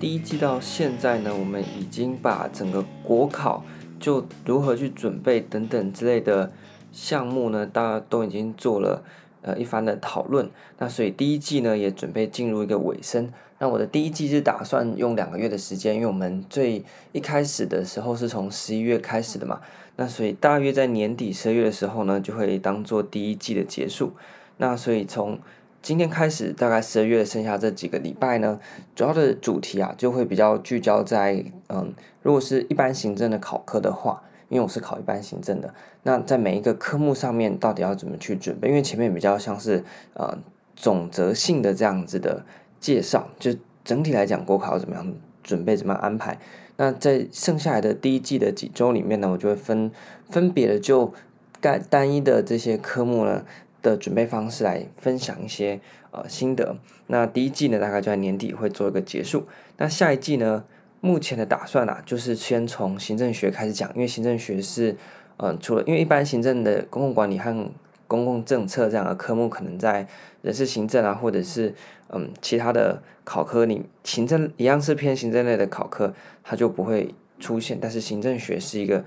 第一季到现在呢，我们已经把整个国考就如何去准备等等之类的项目呢，大家都已经做了呃一番的讨论。那所以第一季呢也准备进入一个尾声。那我的第一季是打算用两个月的时间，因为我们最一开始的时候是从十一月开始的嘛。那所以大约在年底十二月的时候呢，就会当做第一季的结束。那所以从今天开始，大概十二月剩下这几个礼拜呢，主要的主题啊，就会比较聚焦在，嗯，如果是一般行政的考科的话，因为我是考一般行政的，那在每一个科目上面到底要怎么去准备？因为前面比较像是呃总则性的这样子的介绍，就整体来讲国考怎么样准备，怎么样安排。那在剩下来的第一季的几周里面呢，我就会分分别的就该单一的这些科目呢。的准备方式来分享一些呃心得。那第一季呢，大概就在年底会做一个结束。那下一季呢，目前的打算啊，就是先从行政学开始讲，因为行政学是嗯、除了因为一般行政的公共管理和公共政策这样的科目，可能在人事行政啊，或者是嗯其他的考科里，行政一样是偏行政类的考科，它就不会出现。但是行政学是一个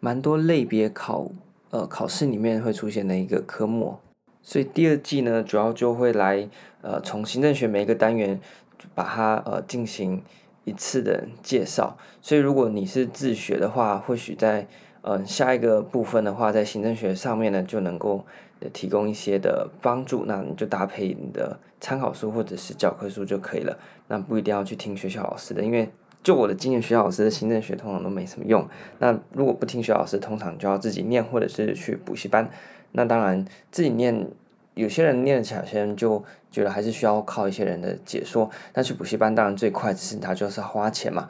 蛮多类别考。呃，考试里面会出现的一个科目，所以第二季呢，主要就会来呃，从行政学每一个单元把它呃进行一次的介绍。所以如果你是自学的话，或许在呃下一个部分的话，在行政学上面呢，就能够提供一些的帮助。那你就搭配你的参考书或者是教科书就可以了。那不一定要去听学校老师的，因为。就我的经验，学校老师的行政学通常都没什么用。那如果不听学校老师，通常就要自己念，或者是去补习班。那当然自己念，有些人念起来，有些人就觉得还是需要靠一些人的解说。那去补习班当然最快，只是他就是花钱嘛。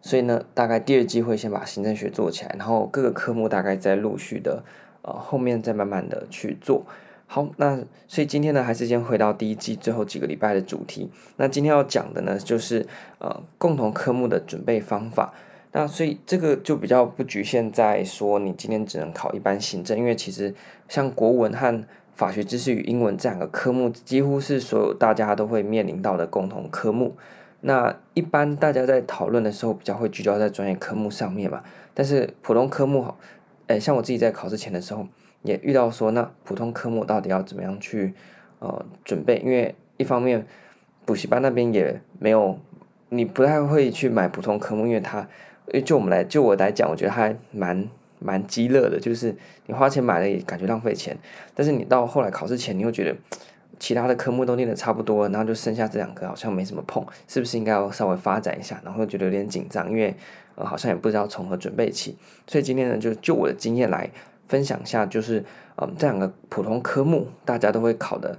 所以呢，大概第二季会先把行政学做起来，然后各个科目大概再陆续的呃后面再慢慢的去做。好，那所以今天呢，还是先回到第一季最后几个礼拜的主题。那今天要讲的呢，就是呃共同科目的准备方法。那所以这个就比较不局限在说你今天只能考一般行政，因为其实像国文和法学知识与英文这两个科目，几乎是所有大家都会面临到的共同科目。那一般大家在讨论的时候，比较会聚焦在专业科目上面嘛。但是普通科目，诶，像我自己在考试前的时候。也遇到说，那普通科目到底要怎么样去呃准备？因为一方面补习班那边也没有，你不太会去买普通科目，因为它，就我们来就我来讲，我觉得还蛮蛮鸡肋的，就是你花钱买了也感觉浪费钱，但是你到后来考试前，你又觉得其他的科目都念得差不多，然后就剩下这两个好像没什么碰，是不是应该要稍微发展一下？然后觉得有点紧张，因为好像也不知道从何准备起，所以今天呢，就就我的经验来。分享一下，就是嗯，这两个普通科目大家都会考的，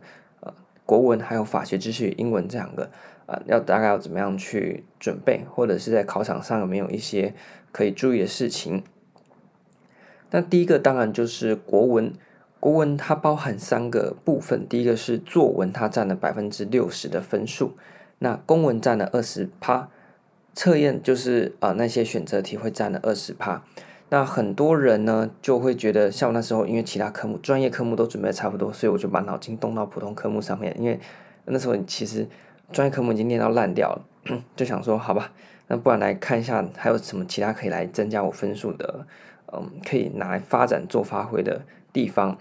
国文还有法学知识与英文这两个，呃，要大概要怎么样去准备，或者是在考场上有没有一些可以注意的事情？那第一个当然就是国文，国文它包含三个部分，第一个是作文，它占了百分之六十的分数，那公文占了二十趴，测验就是啊、那些选择题会占了二十趴。那很多人呢就会觉得，像我那时候，因为其他科目、专业科目都准备的差不多，所以我就把脑筋动到普通科目上面。因为那时候其实专业科目已经练到烂掉了，就想说，好吧，那不然来看一下还有什么其他可以来增加我分数的，嗯，可以拿来发展做发挥的地方。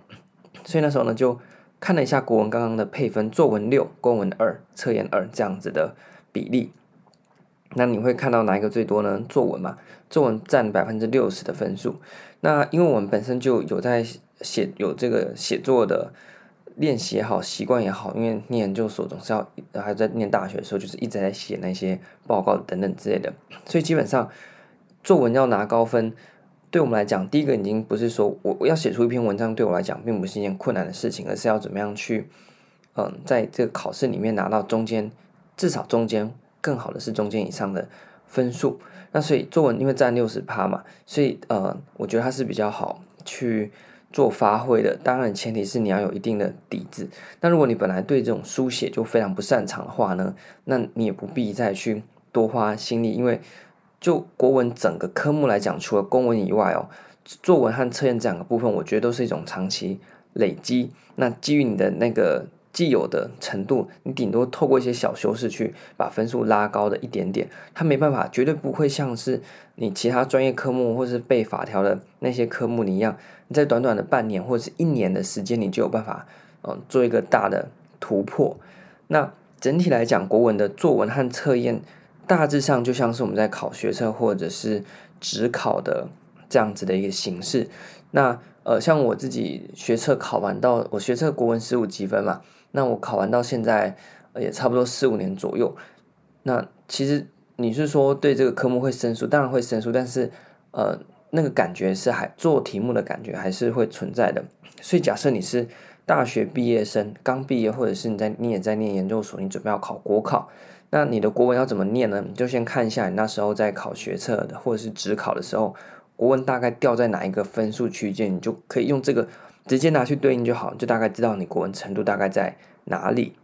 所以那时候呢，就看了一下国文刚刚的配分，作文六，公文二，测验二这样子的比例。那你会看到哪一个最多呢？作文嘛，作文占百分之六十的分数。那因为我们本身就有在写，有这个写作的练习也好，习惯也好。因为念研究所总是要，还在念大学的时候，就是一直在写那些报告等等之类的。所以基本上作文要拿高分，对我们来讲，第一个已经不是说我我要写出一篇文章，对我来讲并不是一件困难的事情，而是要怎么样去，嗯，在这个考试里面拿到中间，至少中间。更好的是中间以上的分数，那所以作文因为占六十趴嘛，所以呃，我觉得它是比较好去做发挥的。当然前提是你要有一定的底子。那如果你本来对这种书写就非常不擅长的话呢，那你也不必再去多花心力，因为就国文整个科目来讲，除了公文以外哦，作文和测验这两个部分，我觉得都是一种长期累积。那基于你的那个既有的程度，你顶多透过一些小修饰去把分数拉高的一点点，它没办法，绝对不会像是你其他专业科目或是背法条的那些科目你一样，你在短短的半年或者是一年的时间，你就有办法，嗯，做一个大的突破。那整体来讲，国文的作文和测验大致上就像是我们在考学测或者是指考的这样子的一个形式。那呃，像我自己学测考完到我学测国文十五级分嘛。那我考完到现在也差不多四五年左右。那其实你是说对这个科目会生疏，当然会生疏，但是呃，那个感觉是还做题目的感觉还是会存在的。所以假设你是大学毕业生，刚毕业，或者是你在你也在念研究所，你准备要考国考，那你的国文要怎么念呢？你就先看一下你那时候在考学测的或者是指考的时候，国文大概掉在哪一个分数区间，你就可以用这个。直接拿去对应就好，就大概知道你国文程度大概在哪里。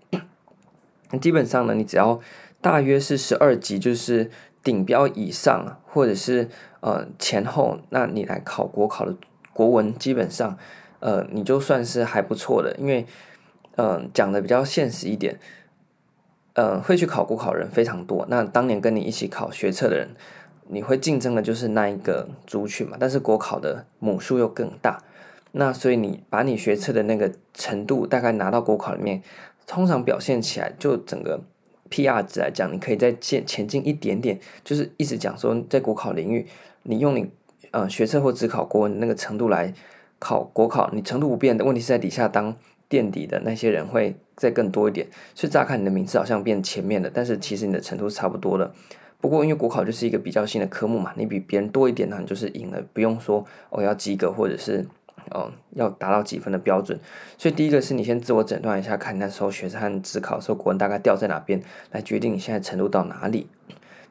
基本上呢，你只要大约是十二级，就是顶标以上，或者是呃前后，那你来考国考的国文，基本上呃你就算是还不错的，因为呃讲的比较现实一点，呃会去考国考的人非常多。那当年跟你一起考学测的人，你会竞争的就是那一个族群嘛，但是国考的母数又更大。那所以你把你学测的那个程度大概拿到国考里面，通常表现起来就整个 PR 值来讲，你可以再前前进一点点，就是一直讲说在国考领域，你用你呃学测或只考国文那个程度来考国考，你程度不变的问题是在底下当垫底的那些人会再更多一点，所以乍看你的名次好像变前面了，但是其实你的程度是差不多的。不过因为国考就是一个比较新的科目嘛，你比别人多一点呢，你就是赢了，不用说我要及格或者是。哦，要达到几分的标准，所以第一个是你先自我诊断一下，看你那时候学测和指考的时候国文大概掉在哪边，来决定你现在程度到哪里。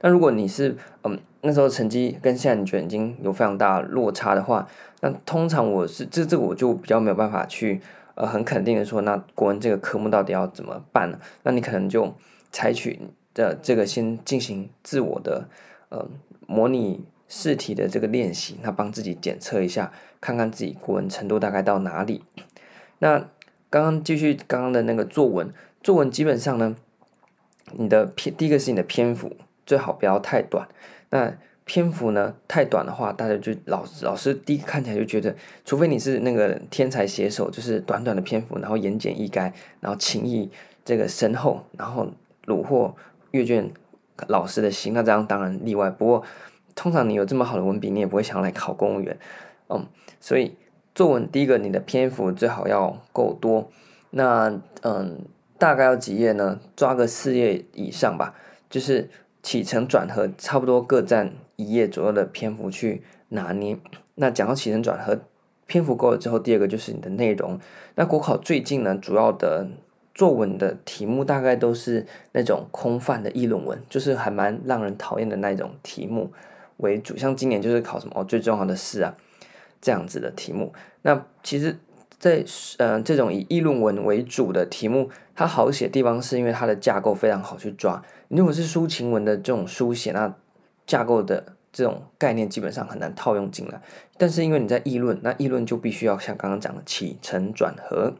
那如果你是嗯那时候成绩跟现在你觉得已经有非常大落差的话，那通常我是这这我就比较没有办法去呃很肯定的说，那国文这个科目到底要怎么办呢？那你可能就采取的这个先进行自我的呃模拟试题的这个练习，那帮自己检测一下。看看自己国文程度大概到哪里。那刚刚继续刚刚的那个作文，作文基本上呢，你的篇第一个是你的篇幅最好不要太短。那篇幅呢太短的话，大家就老老师第一看起来就觉得，除非你是那个天才写手，就是短短的篇幅，然后言简意赅，然后情意这个深厚，然后虏获阅卷老师的心，那这样当然例外。不过通常你有这么好的文笔，你也不会想来考公务员。嗯，所以作文第一个，你的篇幅最好要够多。那嗯，大概要几页呢？抓个四页以上吧。就是起承转合差不多各占一页左右的篇幅去拿捏。那讲到起承转合，篇幅够了之后，第二个就是你的内容。那国考最近呢，主要的作文的题目大概都是那种空泛的议论文，就是还蛮让人讨厌的那种题目为主。像今年就是考什么哦，最重要的事啊。这样子的题目，那其实在，在呃这种以议论文为主的题目，它好写的地方是因为它的架构非常好去抓。如果是抒情文的这种书写，那架构的这种概念基本上很难套用进来。但是因为你在议论，那议论就必须要像刚刚讲的起承转合。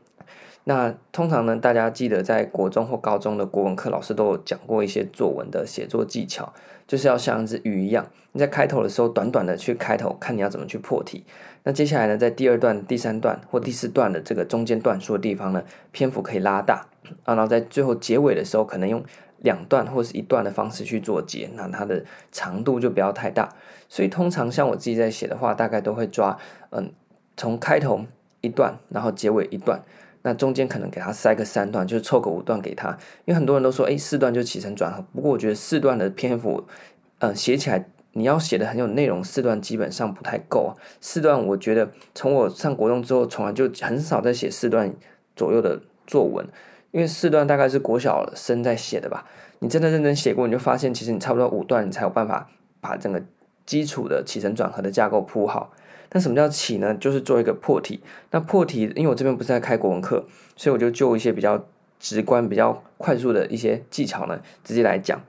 那通常呢，大家记得在国中或高中的国文课，老师都有讲过一些作文的写作技巧，就是要像一只鱼一样，你在开头的时候短短的去开头，看你要怎么去破题。那接下来呢，在第二段、第三段或第四段的这个中间段数的地方呢，篇幅可以拉大啊，然后在最后结尾的时候，可能用两段或是一段的方式去做结，那它的长度就不要太大。所以通常像我自己在写的话，大概都会抓嗯，从开头一段，然后结尾一段。那中间可能给他塞个三段，就是凑个五段给他，因为很多人都说，诶，四段就起承转合。不过我觉得四段的篇幅，呃，写起来你要写的很有内容，四段基本上不太够。四段我觉得从我上国中之后，从来就很少在写四段左右的作文，因为四段大概是国小生在写的吧。你真的认真写过，你就发现其实你差不多五段，你才有办法把整个基础的起承转合的架构铺好。那什么叫起呢？就是做一个破题。那破题，因为我这边不是在开国文课，所以我就就一些比较直观、比较快速的一些技巧呢，直接来讲。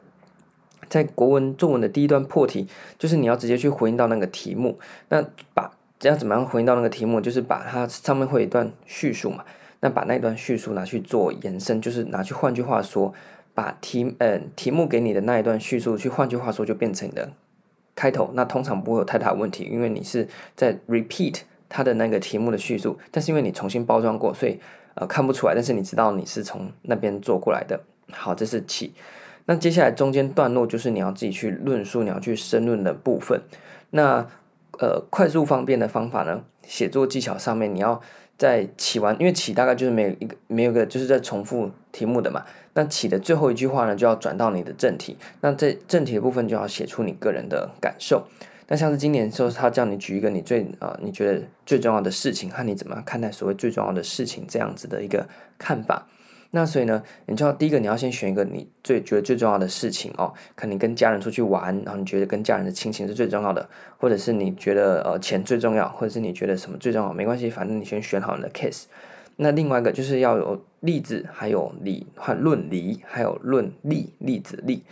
在国文作文的第一段破题，就是你要直接去回应到那个题目。那把要怎么样回应到那个题目？就是把它上面会有一段叙述嘛。那把那一段叙述拿去做延伸，就是拿去换句话说，把题呃题目给你的那一段叙述去换句话说就变成你的开头，那通常不会有太大问题，因为你是在 repeat 它的那个题目的叙述，但是因为你重新包装过，所以呃看不出来，但是你知道你是从那边做过来的。好，这是起。那接下来中间段落就是你要自己去论述，你要去申论的部分。那呃，快速方便的方法呢？写作技巧上面，你要在起完，因为起大概就是没有一个没有个就是在重复题目的嘛。那起的最后一句话呢，就要转到你的正题。那这正题的部分就要写出你个人的感受。那像是今年的时候，他叫你举一个你最啊、你觉得最重要的事情，和你怎么看待所谓最重要的事情这样子的一个看法。那所以呢，你就要第一个，你要先选一个你最觉得最重要的事情哦。可能跟家人出去玩，然后你觉得跟家人的亲情是最重要的，或者是你觉得呃钱最重要，或者是你觉得什么最重要，没关系，反正你先选好你的 case。那另外一个就是要有例子，还有理和论理，还有论例，例子例。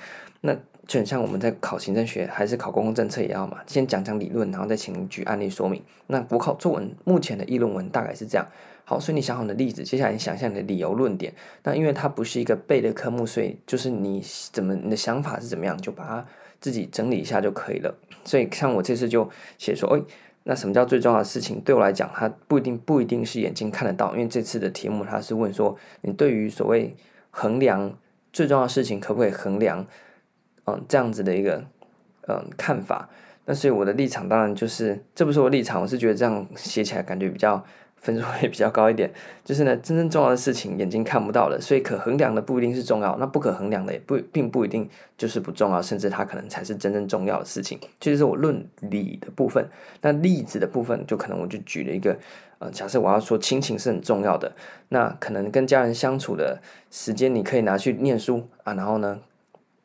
那就很像我们在考行政学还是考公共政策也要嘛，先讲讲理论，然后再请举案例说明。那国考作文目前的议论文大概是这样。好，所以你想好你的例子，接下来你想象你的理由论点。那因为它不是一个背的科目，所以就是你怎么你的想法是怎么样，就把它自己整理一下就可以了。所以像我这次就写说，哎，那什么叫最重要的事情？对我来讲，它不一定不一定是眼睛看得到，因为这次的题目它是问说，你对于所谓衡量最重要的事情可不可以衡量，嗯，这样子的一个嗯看法。那所以我的立场当然就是，这不是我立场，我是觉得这样写起来感觉比较。分数会比较高一点，就是呢，真正重要的事情眼睛看不到的，所以可衡量的不一定是重要，那不可衡量的也不并不一定就是不重要，甚至它可能才是真正重要的事情。这就是我论理的部分。那例子的部分，就可能我就举了一个，呃，假设我要说亲情是很重要的，那可能跟家人相处的时间，你可以拿去念书啊，然后呢，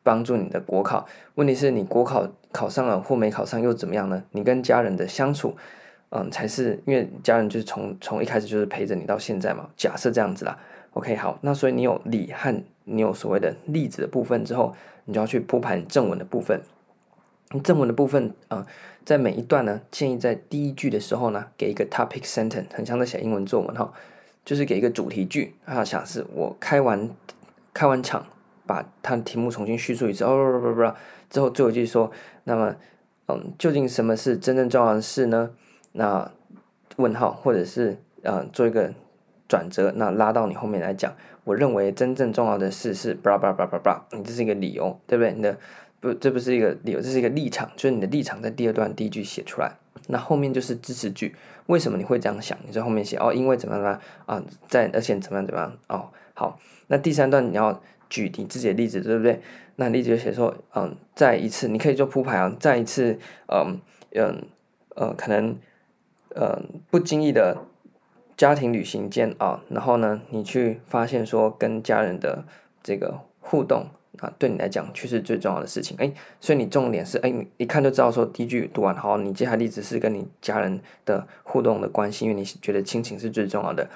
帮助你的国考。问题是你国考考上了或没考上又怎么样呢？你跟家人的相处。嗯，才是因为家人就是从从一开始就是陪着你到现在嘛。假设这样子啦，OK，好，那所以你有理和你有所谓的例子的部分之后，你就要去铺排正文的部分。正文的部分啊、在每一段呢，建议在第一句的时候呢，给一个 topic sentence，很像在写英文作文哈，就是给一个主题句。啊，想是我开完开完场，把它的题目重新叙述一次，哦不不不不，之后最后一句说，那么嗯，究竟什么是真正重要的事呢？那问号，或者是呃做一个转折，那拉到你后面来讲。我认为真正重要的事是，巴拉巴拉巴拉巴拉，你这是一个理由，对不对？你的不，这不是一个理由，这是一个立场，就是你的立场在第二段第一句写出来。那后面就是支持句，为什么你会这样想？你在后面写哦，因为怎么样怎么啊，在而且怎么样怎么样哦。好，那第三段你要举你自己的例子，对不对？那例子就写说，嗯，再一次，你可以做铺排啊，再一次，嗯嗯呃，可能。呃，不经意的家庭旅行间啊，然后呢，你去发现说跟家人的这个互动啊，对你来讲却是最重要的事情。哎，所以你重点是，哎，你一看就知道说第一句读完，好，你接下来例子是跟你家人的互动的关系，因为你觉得亲情是最重要的。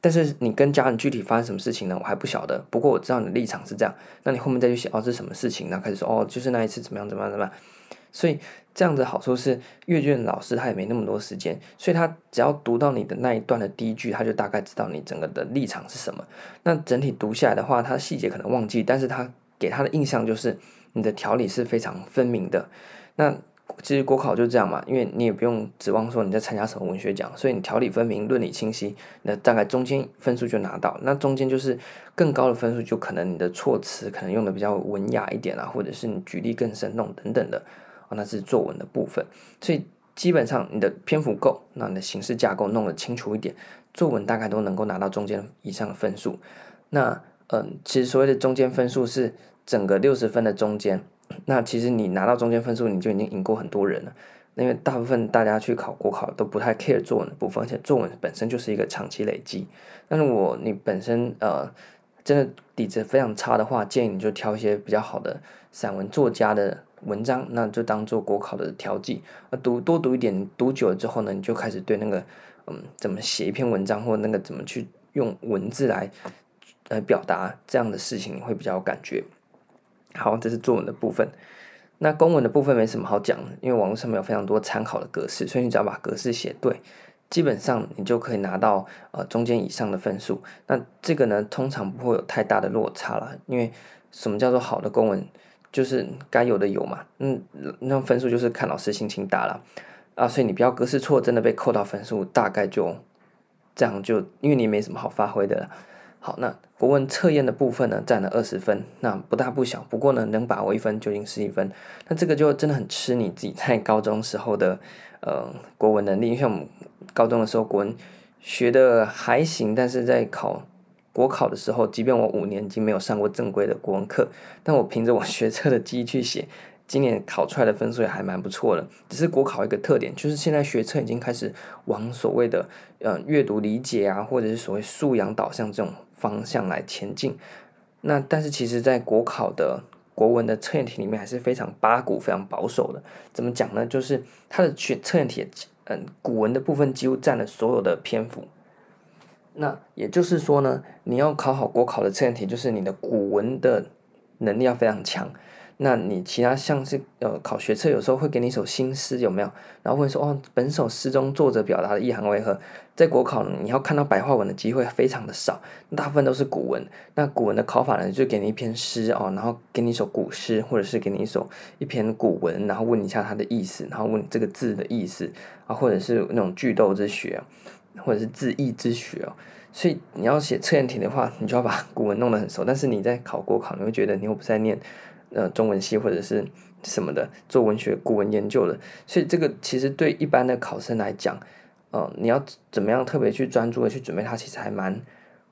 但是你跟家人具体发生什么事情呢？我还不晓得。不过我知道你的立场是这样，那你后面再去写哦，是什么事情？然后开始说哦，就是那一次怎么样怎么样怎么样。所以这样子好处是阅卷老师他也没那么多时间，所以他只要读到你的那一段的第一句，他就大概知道你整个的立场是什么。那整体读下来的话，他细节可能忘记，但是他给他的印象就是你的条理是非常分明的。那其实国考就这样嘛，因为你也不用指望说你在参加什么文学奖，所以你条理分明、论理清晰，那大概中间分数就拿到。那中间就是更高的分数，就可能你的措辞可能用的比较文雅一点啊，或者是你举例更生动等等的。那是作文的部分，所以基本上你的篇幅够，那你的形式架构弄得清楚一点，作文大概都能够拿到中间以上的分数。那嗯，其实所谓的中间分数是整个六十分的中间。那其实你拿到中间分数，你就已经赢过很多人了。因为大部分大家去考国考都不太 care 作文的部分，而且作文本身就是一个长期累积。但是我你本身呃真的底子非常差的话，建议你就挑一些比较好的散文作家的。文章那就当做国考的调剂，那读多读一点，读久了之后呢，你就开始对那个嗯怎么写一篇文章，或那个怎么去用文字来来表达这样的事情，你会比较有感觉。好，这是作文的部分。那公文的部分没什么好讲，因为网络上面有非常多参考的格式，所以你只要把格式写对，基本上你就可以拿到呃中间以上的分数。那这个呢，通常不会有太大的落差了，因为什么叫做好的公文，就是该有的有嘛。嗯，那分数就是看老师心情打了啊，所以你不要格式错，真的被扣到分数，大概就这样就，因为你没什么好发挥的了。好，那国文测验的部分呢，占了二十分，那不大不小。不过呢，能把握一分究竟是一分。那这个就真的很吃你自己在高中时候的呃国文能力。像我们高中的时候，国文学的还行，但是在考国考的时候，即便我五年已经没有上过正规的国文课，但我凭着我学测的记忆去写。今年考出来的分数也还蛮不错的，只是国考一个特点，就是现在学测已经开始往所谓的呃阅读理解啊，或者是所谓素养导向这种方向来前进。那但是其实，在国考的国文的测验题里面，还是非常八股、非常保守的。怎么讲呢？就是它的选测验题，嗯，古文的部分几乎占了所有的篇幅。那也就是说呢，你要考好国考的测验题，就是你的古文的能力要非常强。那你其他像是呃考学测，有时候会给你一首新诗，有没有？然后会说哦，本首诗中作者表达的意涵为何？在国考呢，你要看到白话文的机会非常的少，大部分都是古文。那古文的考法呢，就给你一篇诗哦，然后给你一首古诗，或者是给你一首一篇古文，然后问一下它的意思，然后问这个字的意思啊，或者是那种句读之学，或者是字义之学哦。所以你要写测验题的话，你就要把古文弄得很熟。但是你在考国考，你会觉得你又不在念。呃，中文系或者是什么的，做文学古文研究的，所以这个其实对一般的考生来讲，呃，你要怎么样特别去专注的去准备它，其实还蛮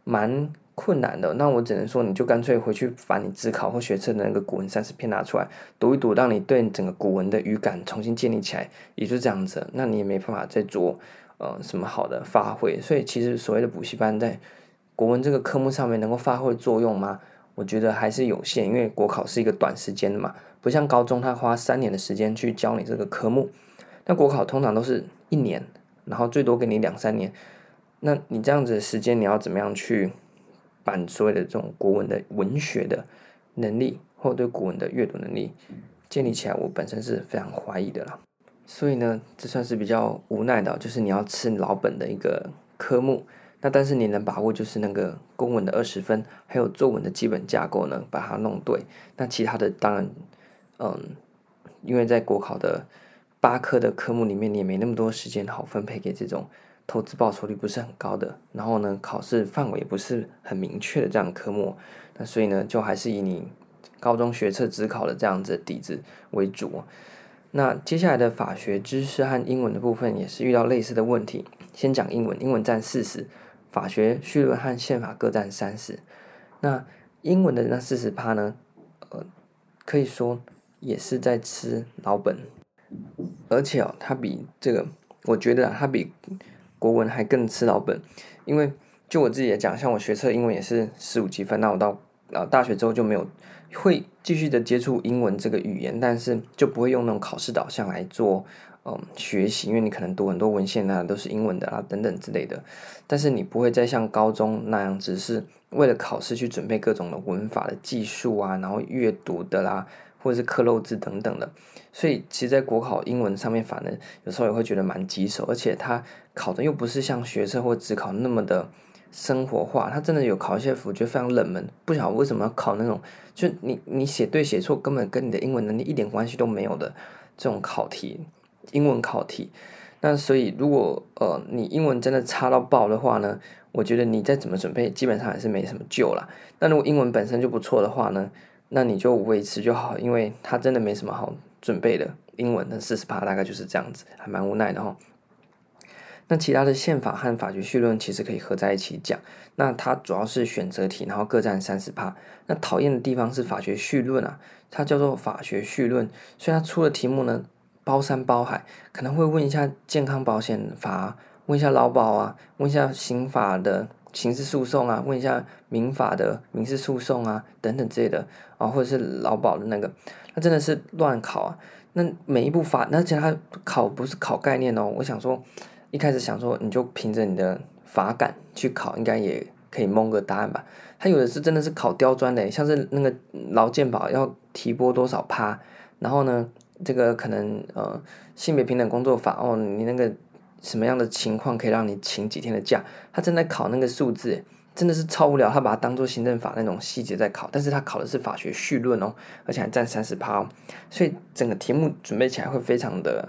蛮困难的。那我只能说，你就干脆回去把你自考或学测的那个古文三十篇拿出来读一读，让你对整个古文的语感重新建立起来，也就这样子。那你也没办法再做呃什么好的发挥。所以其实所谓的补习班在国文这个科目上面能够发挥作用吗？我觉得还是有限，因为国考是一个短时间的嘛，不像高中他花三年的时间去教你这个科目，那国考通常都是一年，然后最多给你两三年，那你这样子的时间你要怎么样去把所谓的这种国文的文学的能力，或对古文的阅读能力建立起来，我本身是非常怀疑的了。所以呢，这算是比较无奈的，就是你要吃老本的一个科目。那但是你能把握就是那个公文的二十分，还有作文的基本架构呢，把它弄对。那其他的当然，嗯，因为在国考的八科的科目里面，你也没那么多时间好分配给这种投资报酬率不是很高的，然后呢，考试范围不是很明确的这样科目。那所以呢，就还是以你高中学测只考的这样子底子为主。那接下来的法学知识和英文的部分也是遇到类似的问题。先讲英文，英文占四十。法学、绪论和宪法各占三十，那英文的那四十趴呢？呃，可以说也是在吃老本，而且哦，它比这个，我觉得，它比国文还更吃老本，因为就我自己来讲，像我学测英文也是十五积分，那我到啊大学之后就没有会继续的接触英文这个语言，但是就不会用那种考试导向来做。嗯，学习，因为你可能读很多文献啊，都是英文的啊，等等之类的。但是你不会再像高中那样，只是为了考试去准备各种的文法的技术啊，然后阅读的啦，或者是克漏字等等的。所以，其实，在国考英文上面，反而有时候也会觉得蛮棘手，而且它考的又不是像学生或只考那么的生活化。它真的有考一些，我觉得非常冷门，不晓得为什么要考那种，就你你写对写错，根本跟你的英文能力一点关系都没有的这种考题。英文考题，那所以如果呃你英文真的差到爆的话呢，我觉得你再怎么准备，基本上还是没什么救了。那如果英文本身就不错的话呢，那你就维持就好，因为它真的没什么好准备的。英文的四十趴大概就是这样子，还蛮无奈的哈。那其他的宪法和法学绪论其实可以合在一起讲，那它主要是选择题，然后各占三十趴。那讨厌的地方是法学绪论啊，它叫做法学绪论，所以它出的题目呢。包山包海，可能会问一下健康保险法，问一下劳保啊，问一下刑法的刑事诉讼啊，问一下民法的民事诉讼啊，等等之类的啊，或者是劳保的那个，那真的是乱考啊。那每一部法，而且他考不是考概念哦。我想说，一开始想说，你就凭着你的法感去考，应该也可以蒙个答案吧。他有的是真的是考刁钻的，像是那个劳健保要提拨多少趴，然后呢？这个可能呃性别平等工作法哦，你那个什么样的情况可以让你请几天的假？他正在考那个数字，真的是超无聊。他把它当做行政法那种细节在考，但是他考的是法学绪论哦，而且还占三十趴哦，所以整个题目准备起来会非常的，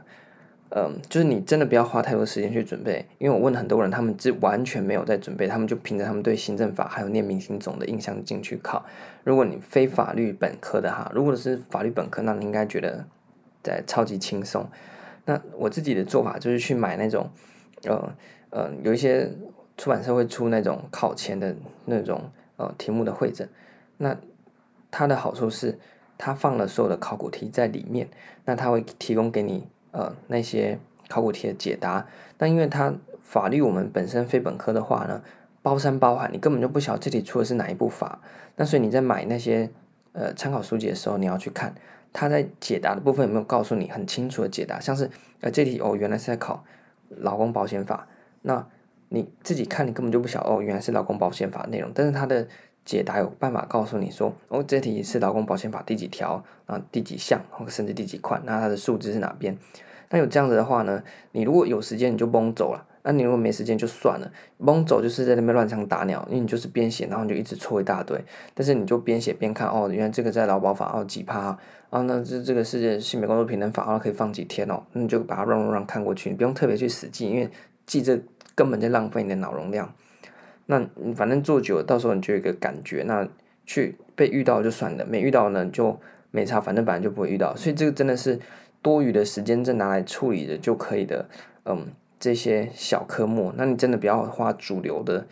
嗯，就是你真的不要花太多时间去准备，因为我问很多人，他们是完全没有在准备，他们就凭着他们对行政法还有念明星总的印象进去考。如果你非法律本科的哈，如果是法律本科，那你应该觉得在超级轻松。那我自己的做法就是去买那种，呃呃，有一些出版社会出那种考前的那种呃题目的汇整。那它的好处是，它放了所有的考古题在里面，那它会提供给你呃那些考古题的解答。那因为它法律我们本身非本科的话呢，包山包海，你根本就不晓得这题出的是哪一部法。那所以你在买那些呃参考书籍的时候，你要去看。他在解答的部分有没有告诉你很清楚的解答？像是呃这题哦，原来是在考劳工保险法，那你自己看你根本就不晓得哦，原来是劳工保险法内容。但是它的解答有办法告诉你说哦，这题是劳工保险法第几条啊，第几项或甚至第几款，那它的数字是哪边？那有这样子的话呢，你如果有时间你就蒙走了。那你如果没时间就算了，蒙走就是在那边乱枪打鸟，因为你就是边写，然后你就一直错一大堆。但是你就边写边看，哦，原来这个在劳保法哦几趴，啊、那这这个是性别工作平等法，哦，可以放几天哦，那你就把它 run run run 看过去，你不用特别去死记，因为记这根本在浪费你的脑容量。那反正做久了，到时候你就有一个感觉，那去被遇到就算了，没遇到呢就没差，反正本来就不会遇到，所以这个真的是多余的时间，再拿来处理的就可以的，嗯。这些小科目，那你真的不要花主流的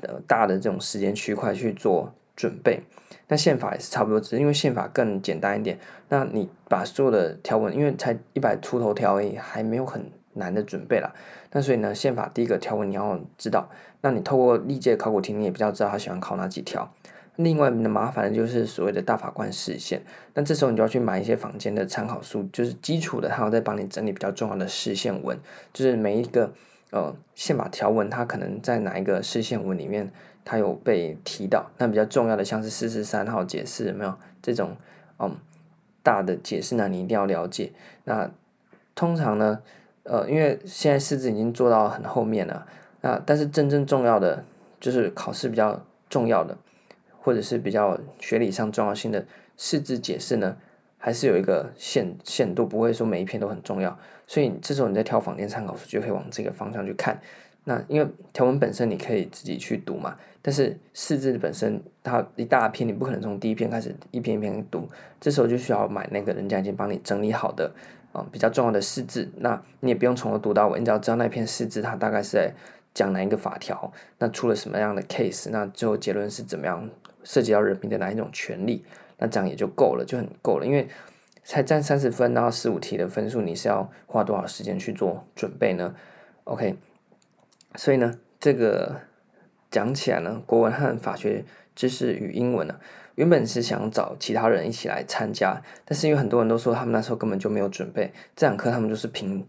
呃大的这种时间区块去做准备。那宪法也是差不多，只是因为宪法更简单一点。那你把所有的条文，因为才一百出头条而已，还没有很难的准备啦。那所以呢，宪法第一个条文你要知道。那你透过历届考古题，你也比较知道他喜欢考哪几条。另外的麻烦的就是所谓的大法官视线，那这时候你就要去买一些坊间的参考书，就是基础的，他要再帮你整理比较重要的视线文，就是每一个呃宪法条文，它可能在哪一个视线文里面，它有被提到。那比较重要的像是四十三号解释有没有这种嗯大的解释呢？你一定要了解。那通常呢，呃，因为现在释字已经做到很后面了，那但是真正重要的就是考试比较重要的。或者是比较学理上重要性的释字解释呢，还是有一个限限度，不会说每一篇都很重要。所以这时候你在挑坊间参考书，就可以往这个方向去看。那因为条文本身你可以自己去读嘛，但是释字本身它一大篇，你不可能从第一篇开始一篇一篇读。这时候就需要买那个人家已经帮你整理好的啊、嗯、比较重要的释字，那你也不用从头读到尾，你只要知道那篇释字它大概是在讲哪一个法条，那出了什么样的 case，那最后结论是怎么样。涉及到人民的哪一种权利，那这样也就够了，就很够了。因为才占三十分，然后十五题的分数，你是要花多少时间去做准备呢？OK，所以呢，这个讲起来呢，国文和法学知识与英文呢，原本是想找其他人一起来参加，但是因为很多人都说他们那时候根本就没有准备，这两科他们就是凭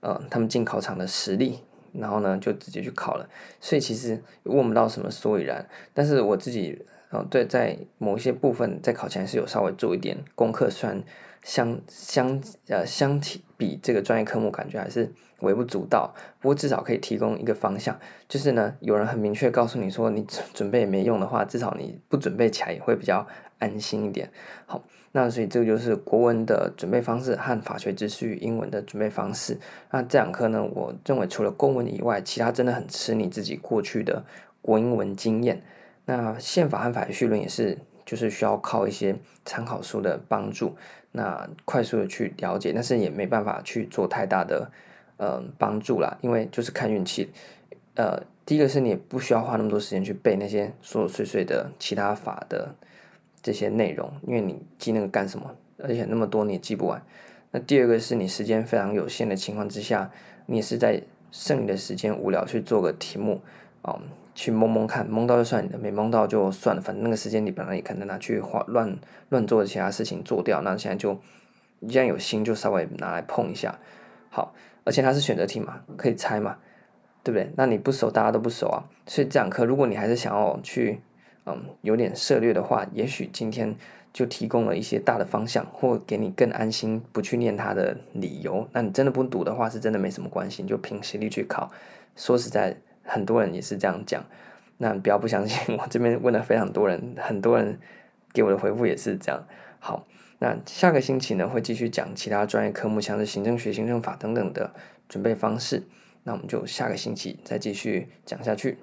呃他们进考场的实力。然后呢，就直接去考了，所以其实问不到什么所以然。但是我自己，嗯，对，在某一些部分在考前是有稍微做一点功课，虽然相相呃相提比这个专业科目感觉还是微不足道，不过至少可以提供一个方向。就是呢，有人很明确告诉你说你准备也没用的话，至少你不准备起来也会比较安心一点。好。那所以这个就是国文的准备方式和法学知识与英文的准备方式。那这两科呢，我认为除了公文以外，其他真的很吃你自己过去的国英文经验。那宪法和法学绪论也是，就是需要靠一些参考书的帮助，那快速的去了解，但是也没办法去做太大的呃帮助啦，因为就是看运气。呃，第一个是你不需要花那么多时间去背那些琐琐碎碎的其他法的。这些内容，因为你记那个干什么？而且那么多你也记不完。那第二个是你时间非常有限的情况之下，你是在剩余的时间无聊去做个题目，啊、嗯，去蒙蒙看，蒙到就算你的，没蒙到就算了。反正那个时间你本来也可能拿去花乱乱做其他事情做掉。那现在就既然有心，就稍微拿来碰一下。好，而且它是选择题嘛，可以猜嘛，对不对？那你不熟，大家都不熟啊。所以这两科，如果你还是想要去。嗯，有点涉猎的话，也许今天就提供了一些大的方向，或给你更安心不去念它的理由。那你真的不读的话，是真的没什么关系，就凭实力去考。说实在，很多人也是这样讲。那不要不相信，我这边问了非常多人，很多人给我的回复也是这样。好，那下个星期呢，会继续讲其他专业科目，像是行政学、行政法等等的准备方式。那我们就下个星期再继续讲下去。